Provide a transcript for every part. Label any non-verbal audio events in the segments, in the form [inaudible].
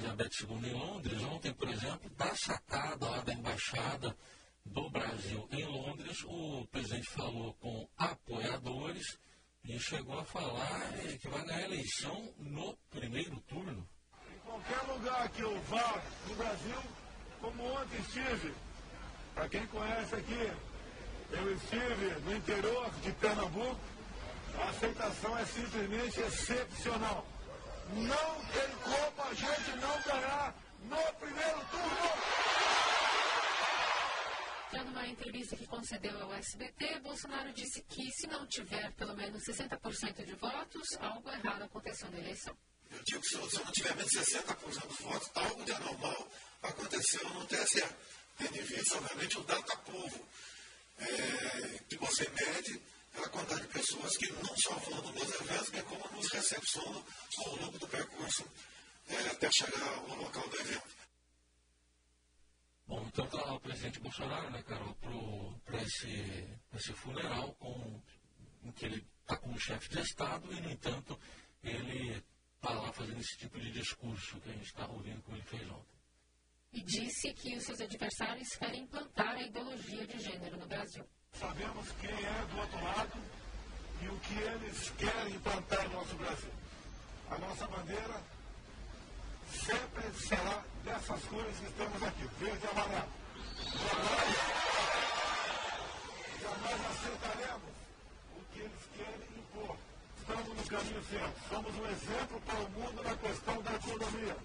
Elizabeth II em Londres. Ontem, por exemplo, da sacada lá da Embaixada do Brasil em Londres, o presidente falou com apoiadores e chegou a falar que vai ganhar a eleição no primeiro turno. Em qualquer lugar que eu vá no Brasil, como ontem estive, para quem conhece aqui, eu estive no interior de Pernambuco, a aceitação é simplesmente excepcional. Não tem como a gente não ganhar no primeiro turno. Já numa entrevista que concedeu ao SBT, Bolsonaro disse que se não tiver pelo menos 60% de votos, algo errado aconteceu na eleição. Eu digo que se não tiver menos 60% dos votos, algo de anormal aconteceu no TSE. Tendo em vista, obviamente, o data povo é, que você mede pela quantidade de pessoas que não só vão nos eventos, como nos recepcionam ao longo do percurso é, até chegar ao local do evento. Bom, então está lá o presidente Bolsonaro, né, Carol, para esse, esse funeral com, em que ele está como chefe de Estado e, no entanto, ele está lá fazendo esse tipo de discurso que a gente está ouvindo como ele fez ontem. E disse que os seus adversários querem implantar a ideologia de gênero no Brasil. Sabemos quem é do outro lado e o que eles querem implantar no nosso Brasil. A nossa bandeira sempre será dessas cores que estamos aqui, verde e amarelo. Jamais, jamais aceitaremos o que eles querem impor. Estamos no caminho certo. Somos um exemplo para o mundo na questão da economia.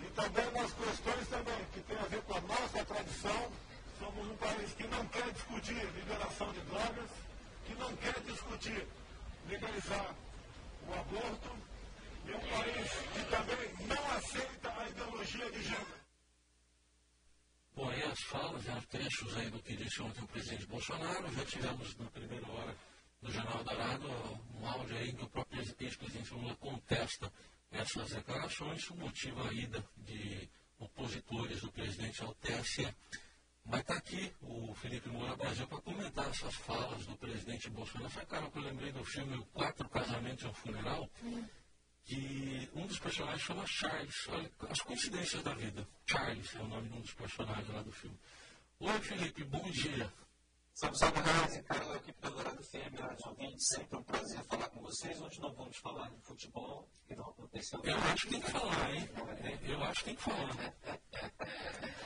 E também nas questões também, que tem a ver com a nossa tradição. Somos um país que não quer discutir liberação de drogas, que não quer discutir legalizar o aborto, e um país que também não aceita a ideologia de gênero. Bom, aí as falas, né, trechos aí do que disse ontem o presidente Bolsonaro, já tivemos na primeira hora do Jornal Dourado um áudio aí que o próprio ex-presidente Lula contesta essas declarações, o motivo a ida de opositores do presidente ao TSE. Mas está aqui o Felipe Moura Brasil para comentar essas falas do presidente Bolsonaro. Essa cara que eu lembrei do filme Quatro Casamentos e um Funeral, que um dos personagens chama Charles. Olha, as coincidências da vida. Charles é o nome de um dos personagens lá do filme. Oi, Felipe, bom dia. Salve, salve, Razi, Carol, aqui pelo Dourado FM, Rádio Ouvinte, sempre um prazer falar com vocês. Hoje não vamos falar de futebol, que não aconteceu. Eu acho que tem que falar, hein? Eu acho que tem que falar. [laughs]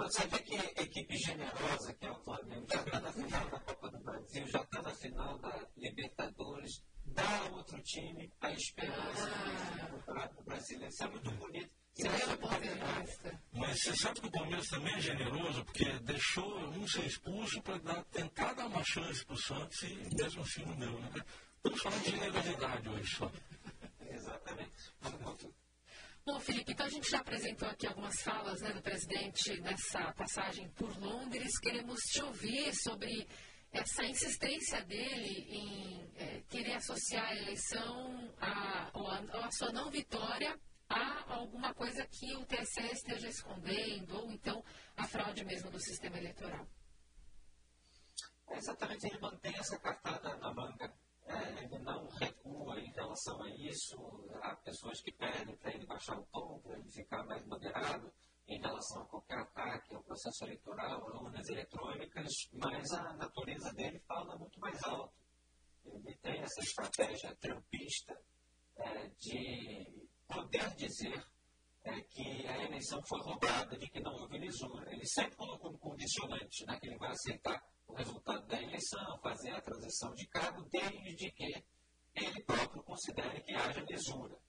Você vê que equipe generosa que é o Flamengo já está na final da Copa do Brasil, já está na final da Libertadores, dá a outro time a esperança do Campeonato Brasileiro. Isso é muito bonito. Você é palmeirense. Mas você sabe que o Palmeiras também é generoso, porque deixou um ser expulso para tentar dar uma chance para o Santos e mesmo assim não deu. Né? Estamos falando de generosidade hoje só. Exatamente. Bom, Felipe, então a gente já apresentou aqui algumas falas né, do presidente nessa passagem por Londres. Queremos te ouvir sobre essa insistência dele em é, querer associar a eleição a, ou a, ou a sua não vitória a alguma coisa que o TSE esteja escondendo, ou então a fraude mesmo do sistema eleitoral. É exatamente, ele mantém essa cartada na manga. É, ele não recua em relação a isso. Pessoas que pedem para ele baixar o tom, para ele ficar mais moderado em relação a qualquer ataque ao processo eleitoral, a urnas eletrônicas, mas a natureza dele fala muito mais alto. Ele tem essa estratégia trampista é, de poder dizer é, que a eleição foi roubada, de que não houve lisura. Ele sempre colocou um condicionante, né, que ele vai aceitar o resultado da eleição, fazer a transição de cargo, desde que ele próprio considere que haja lisura.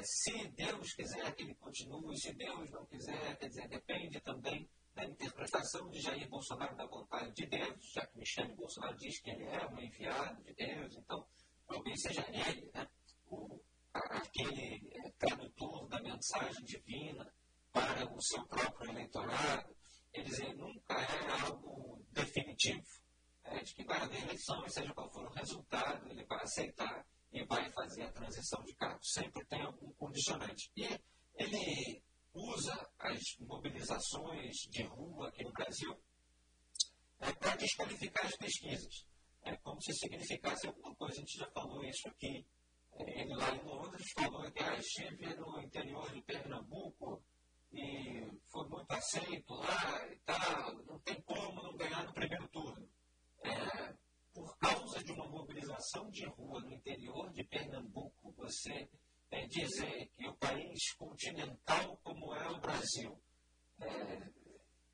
É, é, se Deus quiser que ele continue, se Deus não quiser, quer dizer, depende também da interpretação de Jair Bolsonaro da vontade de Deus, já que Michele Bolsonaro diz que ele é um enviado de Deus, então talvez seja ele, né, o, aquele tradutor da mensagem divina para o seu próprio eleitorado. Quer dizer, nunca é algo definitivo, é, de que vai haver eleição seja qual for o resultado, ele vai aceitar e vai fazer a transição de cargo. Sempre tem algum condicionante. E ele usa as mobilizações de rua aqui no Brasil é, para desqualificar as pesquisas. é como se significasse alguma coisa. A gente já falou isso aqui. É, ele lá em Londres falou que ah, estive no interior de Pernambuco e foi muito aceito lá e tal, não tem como não ganhar no primeiro turno. É, por causa de uma mobilização de rua no interior de Pernambuco, você é, dizer que o país continental como é o Brasil é,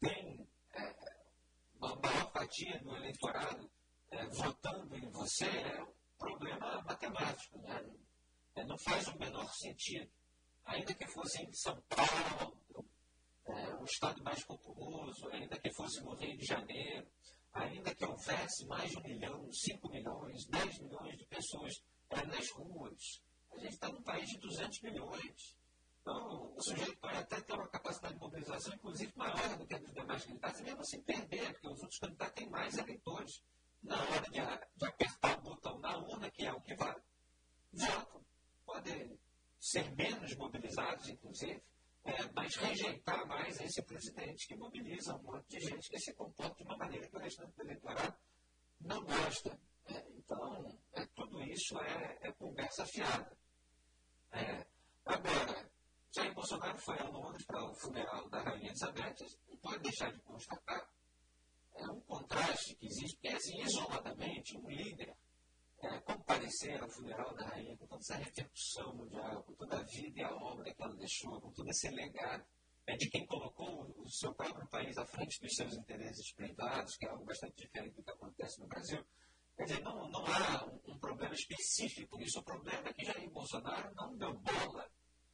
tem é, uma maior fatia do eleitorado é, votando em você é um problema matemático. Né? É, não faz o menor sentido. Ainda que fosse em São Paulo, é, o estado mais populoso, ainda que fosse no Rio de Janeiro, ainda que houvesse mais de um milhão, cinco milhões, dez milhões de pessoas é, nas ruas, a gente está num país de 200 milhões. Então, o sujeito pode até ter uma capacidade de mobilização, inclusive, maior do que a dos demais candidatos, mesmo assim perder, porque os outros candidatos têm mais eleitores. Na hora de, de apertar o botão na urna, que é o que vale, votam. Podem ser menos mobilizados, inclusive, rejeitar mais esse presidente que mobiliza um monte de gente que se comporta de uma maneira que o restante do eleitorado não gosta. É, então, é, tudo isso é, é conversa fiada. É, agora, Jair Bolsonaro foi a Londres para o funeral da Rainha Elizabeth, não pode deixar de constatar. É um contraste que existe, porque assim, isoladamente, um líder é, comparecer ao funeral da rainha com toda essa repercussão mundial, vida e a obra que ela deixou, com todo esse legado é, de quem colocou o seu próprio país à frente dos seus interesses privados, que é algo bastante diferente do que acontece no Brasil. Quer dizer, não, não há um, um problema específico nisso. O problema é que Jair Bolsonaro não deu bola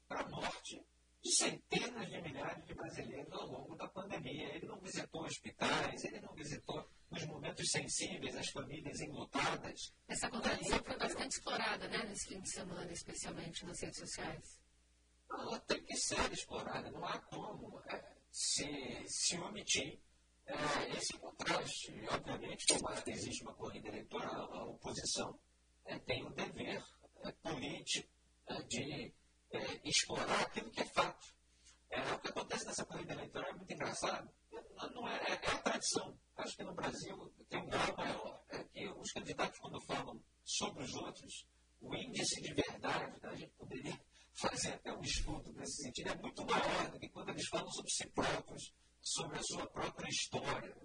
para a morte de centenas de milhares de brasileiros ao longo da pandemia. Ele não visitou hospitais, ele não visitou nos momentos sensíveis as famílias enlutadas. Essa contradição foi bastante explorada né, nesse fim de semana, especialmente nas redes sociais. Ela tem que ser explorada, não há como é, se, se omitir é, esse contraste. Obviamente, como existe uma corrida eleitoral, a oposição é, tem o dever é, político é, de é, explorar aquilo que é fato. É, o que acontece nessa corrida eleitoral é muito engraçado. Não é, é, é a tradição. Acho que no Brasil tem um grau maior. É que os candidatos, quando falam sobre os outros, o índice de verdade, né, a gente poderia fazer até um estudo nesse sentido, é muito maior do que quando eles falam sobre si próprios, sobre a sua própria história.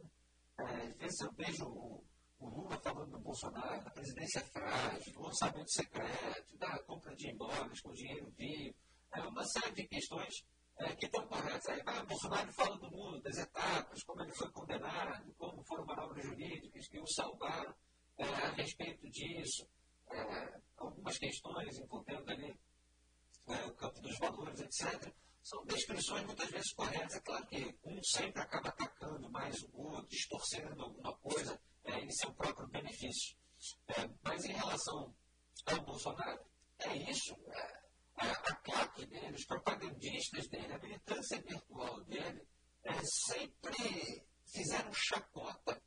É, às vezes eu vejo o, o Lula falando do Bolsonaro, da presidência frágil, do orçamento secreto, da compra de imóveis com dinheiro vivo, é uma série de questões é, que estão corretas. Aí Bolsonaro fala do mundo, das etapas, como ele foi condenado, como foram manobras jurídicas que o salvaram é, a respeito disso, é, algumas questões envolvendo ali é, o campo dos valores, etc. São descrições muitas vezes corretas. É claro que um sempre acaba atacando mais o outro, distorcendo alguma coisa é, em seu próprio benefício. É, mas em relação ao Bolsonaro, é isso. É, a, claque dele, os propagandistas dele, a militância virtual dele, é, sempre fizeram chacota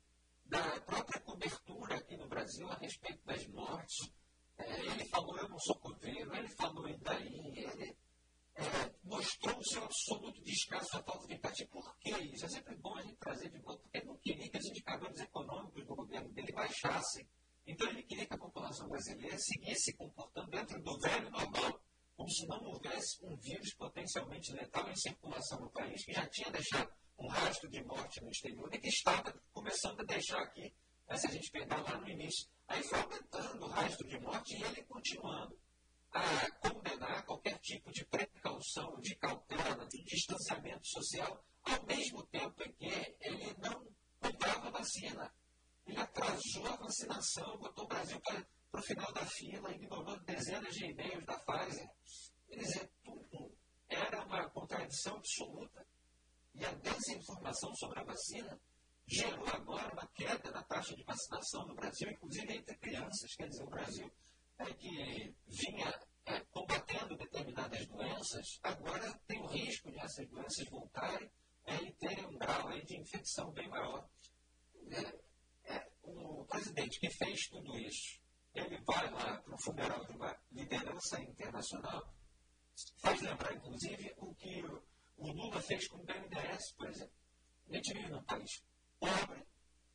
da própria cobertura aqui no Brasil a respeito das mortes. É, ele falou, eu não sou coveiro, ele falou, e daí? Ele é, mostrou o seu absoluto descaso, a falta de empatia. Por que isso? É sempre bom a gente trazer de volta, porque ele não queria que os indicadores econômicos do governo dele baixassem. Então ele queria que a população brasileira seguisse se comportando dentro do velho normal, como se não houvesse um vírus potencialmente letal em circulação no país, que já tinha deixado um rastro de morte no exterior e que estava começando a deixar aqui, né, se a gente pegar lá no início. Aí foi aumentando o rastro de morte e ele continuando a condenar qualquer tipo de precaução, de cautela, de distanciamento social, ao mesmo tempo em que ele não comprava vacina. Ele atrasou a vacinação, botou o Brasil para para o final da fila, ignorando dezenas de e-mails da Pfizer. Quer dizer, tudo era uma contradição absoluta. E a desinformação sobre a vacina gerou agora uma queda na taxa de vacinação no Brasil, inclusive entre crianças. Quer dizer, o Brasil é que vinha é, combatendo determinadas doenças, agora tem o risco de essas doenças voltarem é, e terem um grau aí de infecção bem maior. É, é o presidente que fez tudo isso ele vai lá para o funeral de uma liderança internacional, faz lembrar, inclusive, o que o Lula fez com o BNDES, por exemplo. A gente vive num país pobre,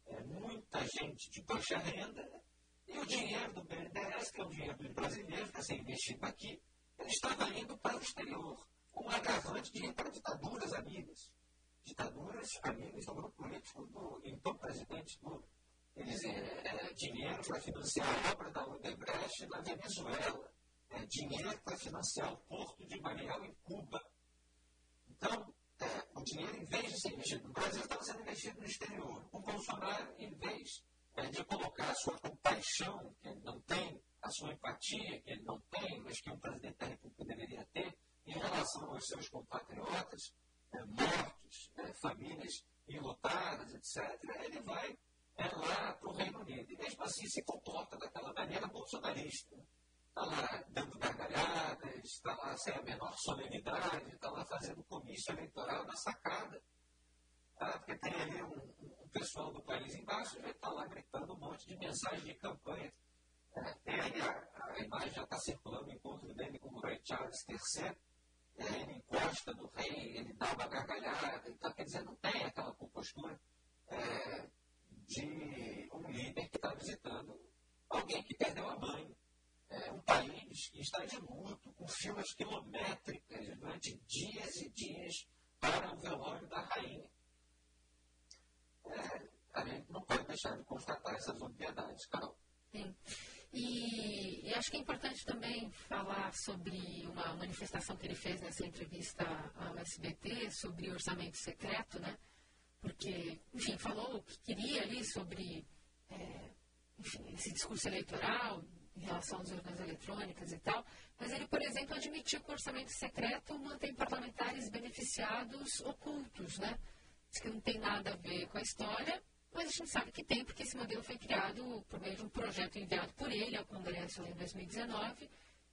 é, muita gente de baixa renda e o dinheiro do BNDES, que é o dinheiro dos brasileiros para ser investido aqui, ele estava indo para o exterior. Um agravante de ir para ditaduras amigas. Ditaduras amigas do grupo político do então presidente Lula. Eles é, dinheiro para financiar a obra da Odebrecht na Venezuela. É, dinheiro para financiar o porto de Mariel em Cuba. Então, é, o dinheiro, em vez de ser investido no Brasil, estava sendo investido no exterior. O Bolsonaro, em vez é, de colocar a sua compaixão, que ele não tem, a sua empatia, que ele não tem, mas que um presidente da República deveria ter, em relação aos seus compatriotas, é, mortos, é, famílias enlutadas, etc., ele vai é, lá para o Reino Unido. E mesmo assim se comporta daquela maneira bolsonarista. Está lá dando gargalhadas, está lá sem a menor solenidade, está lá fazendo comício eleitoral na sacada. Ah, porque tem ali um, um, pessoal do país embaixo, já está lá gritando um monte de mensagem de campanha. É, tem aí a, a imagem já está circulando o encontro dele com o rei Charles III. É, ele encosta no rei, ele dá uma gargalhada. Então, quer dizer, não tem aquela compostura é, de um líder que está visitando alguém que perdeu a mãe. É, um país que está de luto, com filas quilométricas durante dias e dias para o velório da rainha. É, a gente não pode deixar de constatar essas obviedades, Carol. Sim. E, e, acho que é importante também falar sobre uma manifestação que ele fez nessa entrevista ao SBT sobre orçamento secreto, né? porque, enfim, falou o que queria ali sobre é, enfim, esse discurso eleitoral em relação às urnas eletrônicas e tal, mas ele, por exemplo, admitiu que o orçamento secreto mantém parlamentares beneficiados ocultos, né? Diz que não tem nada a ver com a história, mas a gente sabe que tem, porque esse modelo foi criado por meio de um projeto enviado por ele ao Congresso em 2019,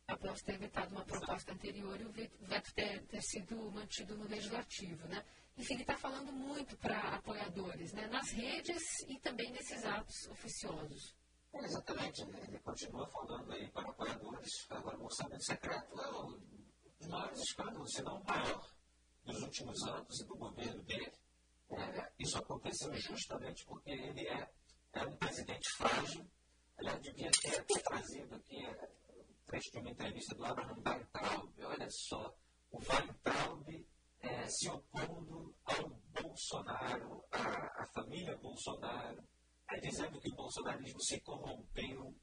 após ter vetado uma proposta anterior e o veto ter, ter sido mantido no Legislativo, né? Enfim, ele está falando muito para apoiadores, né, nas redes e também nesses atos oficiosos. É, exatamente, ele continua falando aí para apoiadores. Agora, o orçamento secreto é um dos maiores escândalos, se não o maior, dos últimos anos e do governo dele. É, isso aconteceu justamente porque ele é, é um presidente frágil. Aliás, devia ter, trazido aqui é, trecho de uma entrevista do Abraham Weintraub. Olha só, o Weintraub é, se opondo ao Bolsonaro, à, à família Bolsonaro, é, dizendo que o bolsonarismo se corrompeu.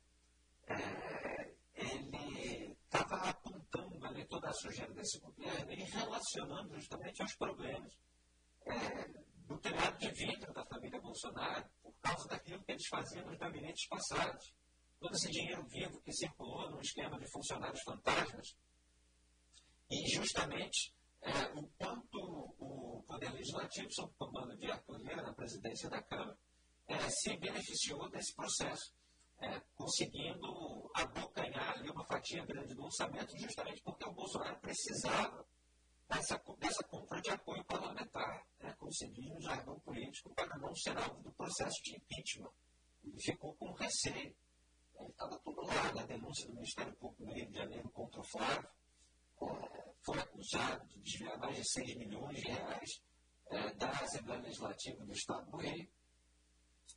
É, ele estava apontando ali toda a sujeira desse governo e relacionando justamente aos problemas é, do telhado de vidro da família Bolsonaro, por causa daquilo que eles faziam nos gabinetes passados. Todo esse dinheiro vivo que circulou num esquema de funcionários fantasmas. E justamente é, o quanto o Poder Legislativo, sob o comando de Arthur Lira, na presidência da Câmara, é, se beneficiou desse processo, é, conseguindo abocanhar ali uma fatia grande do orçamento, justamente porque o Bolsonaro precisava dessa, dessa compra de apoio parlamentar, né, como se diz no jargão político, para não ser alvo do processo de impeachment. Ele ficou com receio. Estava tudo lá na denúncia do Ministério Público do Rio de Janeiro contra o Flávio de desviar mais de 6 milhões de reais é, da Assembleia Legislativa do Estado do Rio.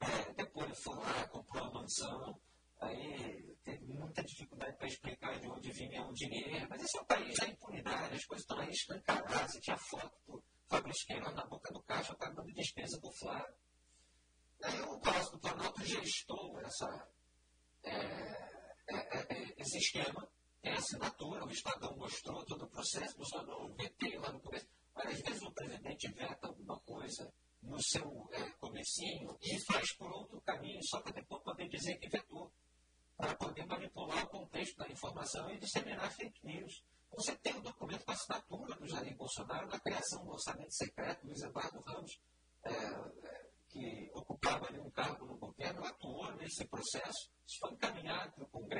É, depois ele foi lá, comprou uma mansão, aí teve muita dificuldade para explicar de onde vinha o dinheiro, mas esse é um país da impunidade, as coisas estão aí escancaradas, tinha foto do Fabrício Queiroz na boca do caixa pagando despesa do Flávio. Aí o Palácio do Planalto gestou essa, é, é, é esse esquema tem assinatura, o Estadão mostrou todo o processo, mostrou o VT lá no começo. Mas às vezes o presidente veta alguma coisa no seu é, comecinho e faz por outro caminho, só para depois poder dizer que vetou, para poder manipular o contexto da informação e disseminar fake news. Você tem o um documento com assinatura do Jair Bolsonaro na criação do orçamento secreto, Luiz Eduardo Ramos, é, é, que ocupava ali um cargo no governo, atuou nesse processo, isso foi encaminhado para o Congresso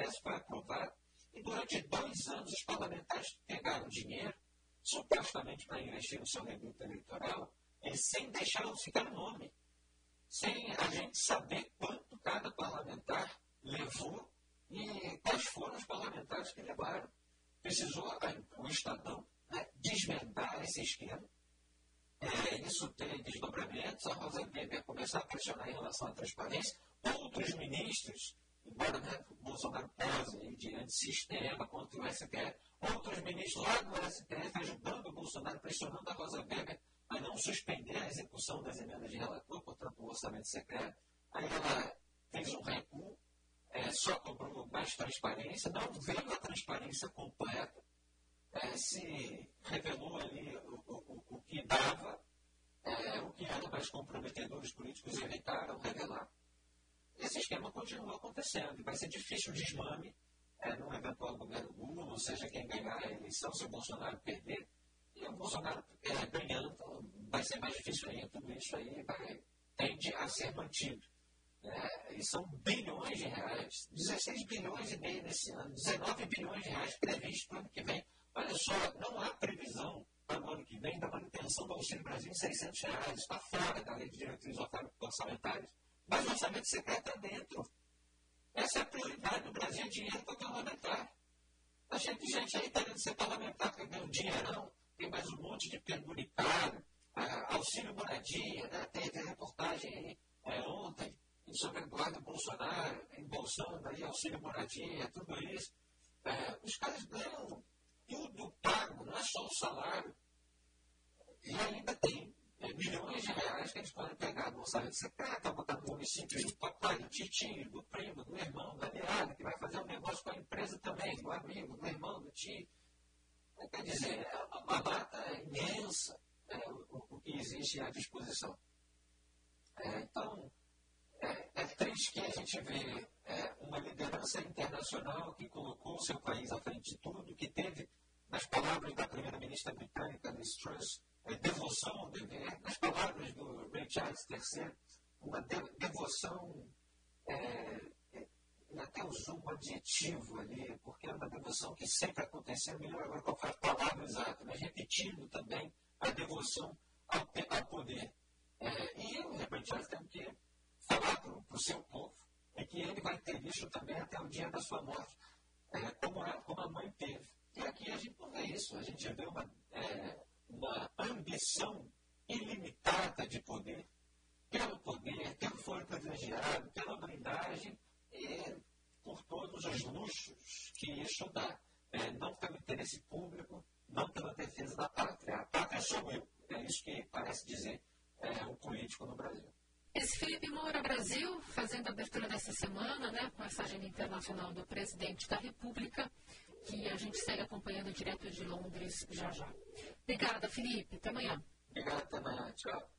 durante dois anos os parlamentares pegaram dinheiro, supostamente para investir no seu reduto eleitoral, sem deixar ficar nome. Sem a gente saber quanto cada parlamentar levou e quais foram os parlamentares que levaram. Precisou o Estadão né, esse esquema. é, isso ter desdobramentos, a Rosa Weber começar a pressionar em relação à transparência. Outros ministros, embora né, Bolsonaro pose de antissistema contra o STF, outros ministros lá do STF ajudando o Bolsonaro, pressionando a Rosa Weber a não suspender a execução das emendas de relator, portanto, o orçamento secreto. Aí ela fez um recuo, é, só cobrou mais transparência, não veio a transparência completa, é, se revelou ali o, o, o que dava, é, o que era mais comprometedor, os políticos evitaram revelar. Esse esquema continua acontecendo, vai ser difícil o desmame é, num eventual governo Lula, ou seja, quem ganhar a eleição, se o Bolsonaro perder, e o Bolsonaro é, ganhando, vai ser mais difícil ainda, tudo isso aí vai, tende a ser mantido. É, e são bilhões de reais, 16 bilhões e meio nesse ano, 19 bilhões de reais previstos para o ano que vem. Olha só, não há previsão para o ano que vem da manutenção do Auxílio Brasil em 600 reais. Está fora da lei de diretrizes orçamentárias. Mas o orçamento secreto está dentro. Essa é a prioridade. No Brasil dinheiro para parlamentar. A gente, gente aí querendo ser parlamentar, quer ver um dinheirão, tem mais um monte de penduricário, auxílio moradia, né? teve reportagem é, ontem sobre Eduardo Bolsonaro, embolsando aí auxílio moradia, tudo isso. É, os caras ganham tudo pago, não é só o salário. E ainda tem milhões de reais que eles podem pegar do orçamento secreto, botar no município do papai, do tio, do primo, do irmão, da aliada, que vai fazer um negócio com a empresa também, do amigo, do irmão, do tio. Quer dizer, é uma mata imensa é, o, o, que existe à disposição. É, então, é, é, triste que a gente vê é, uma liderança internacional que colocou o seu país à frente de tudo, que teve, nas palavras da primeira-ministra britânica, Liz Truss, devoção ao dever, nas palavras do Ray Charles III, uma de, devoção, é, até usou um adjetivo ali, porque é uma devoção que sempre aconteceu, melhor agora qual foi a palavra exata, mas repetindo também a devoção ao, ao poder. É, e o Ray Charles tem que falar para o seu povo é que ele vai ter isso também até o dia da sua morte, é, como, a, como a mãe teve. E aqui a gente não vê isso, a gente vê uma, é, uma ambição de poder, pelo poder, pelo foro privilegiado, pela blindagem e por todos os luxos que isso dá. É, não pelo interesse público, não pela defesa da pátria. A pátria sou eu. É isso que parece dizer é, o político no Brasil. Esse Felipe Moura Brasil, fazendo a abertura dessa semana, né, com essa agenda internacional do presidente da República, que a gente segue acompanhando direto de Londres já já. Obrigada, Felipe. Até amanhã. Obrigado, até amanhã. Tchau.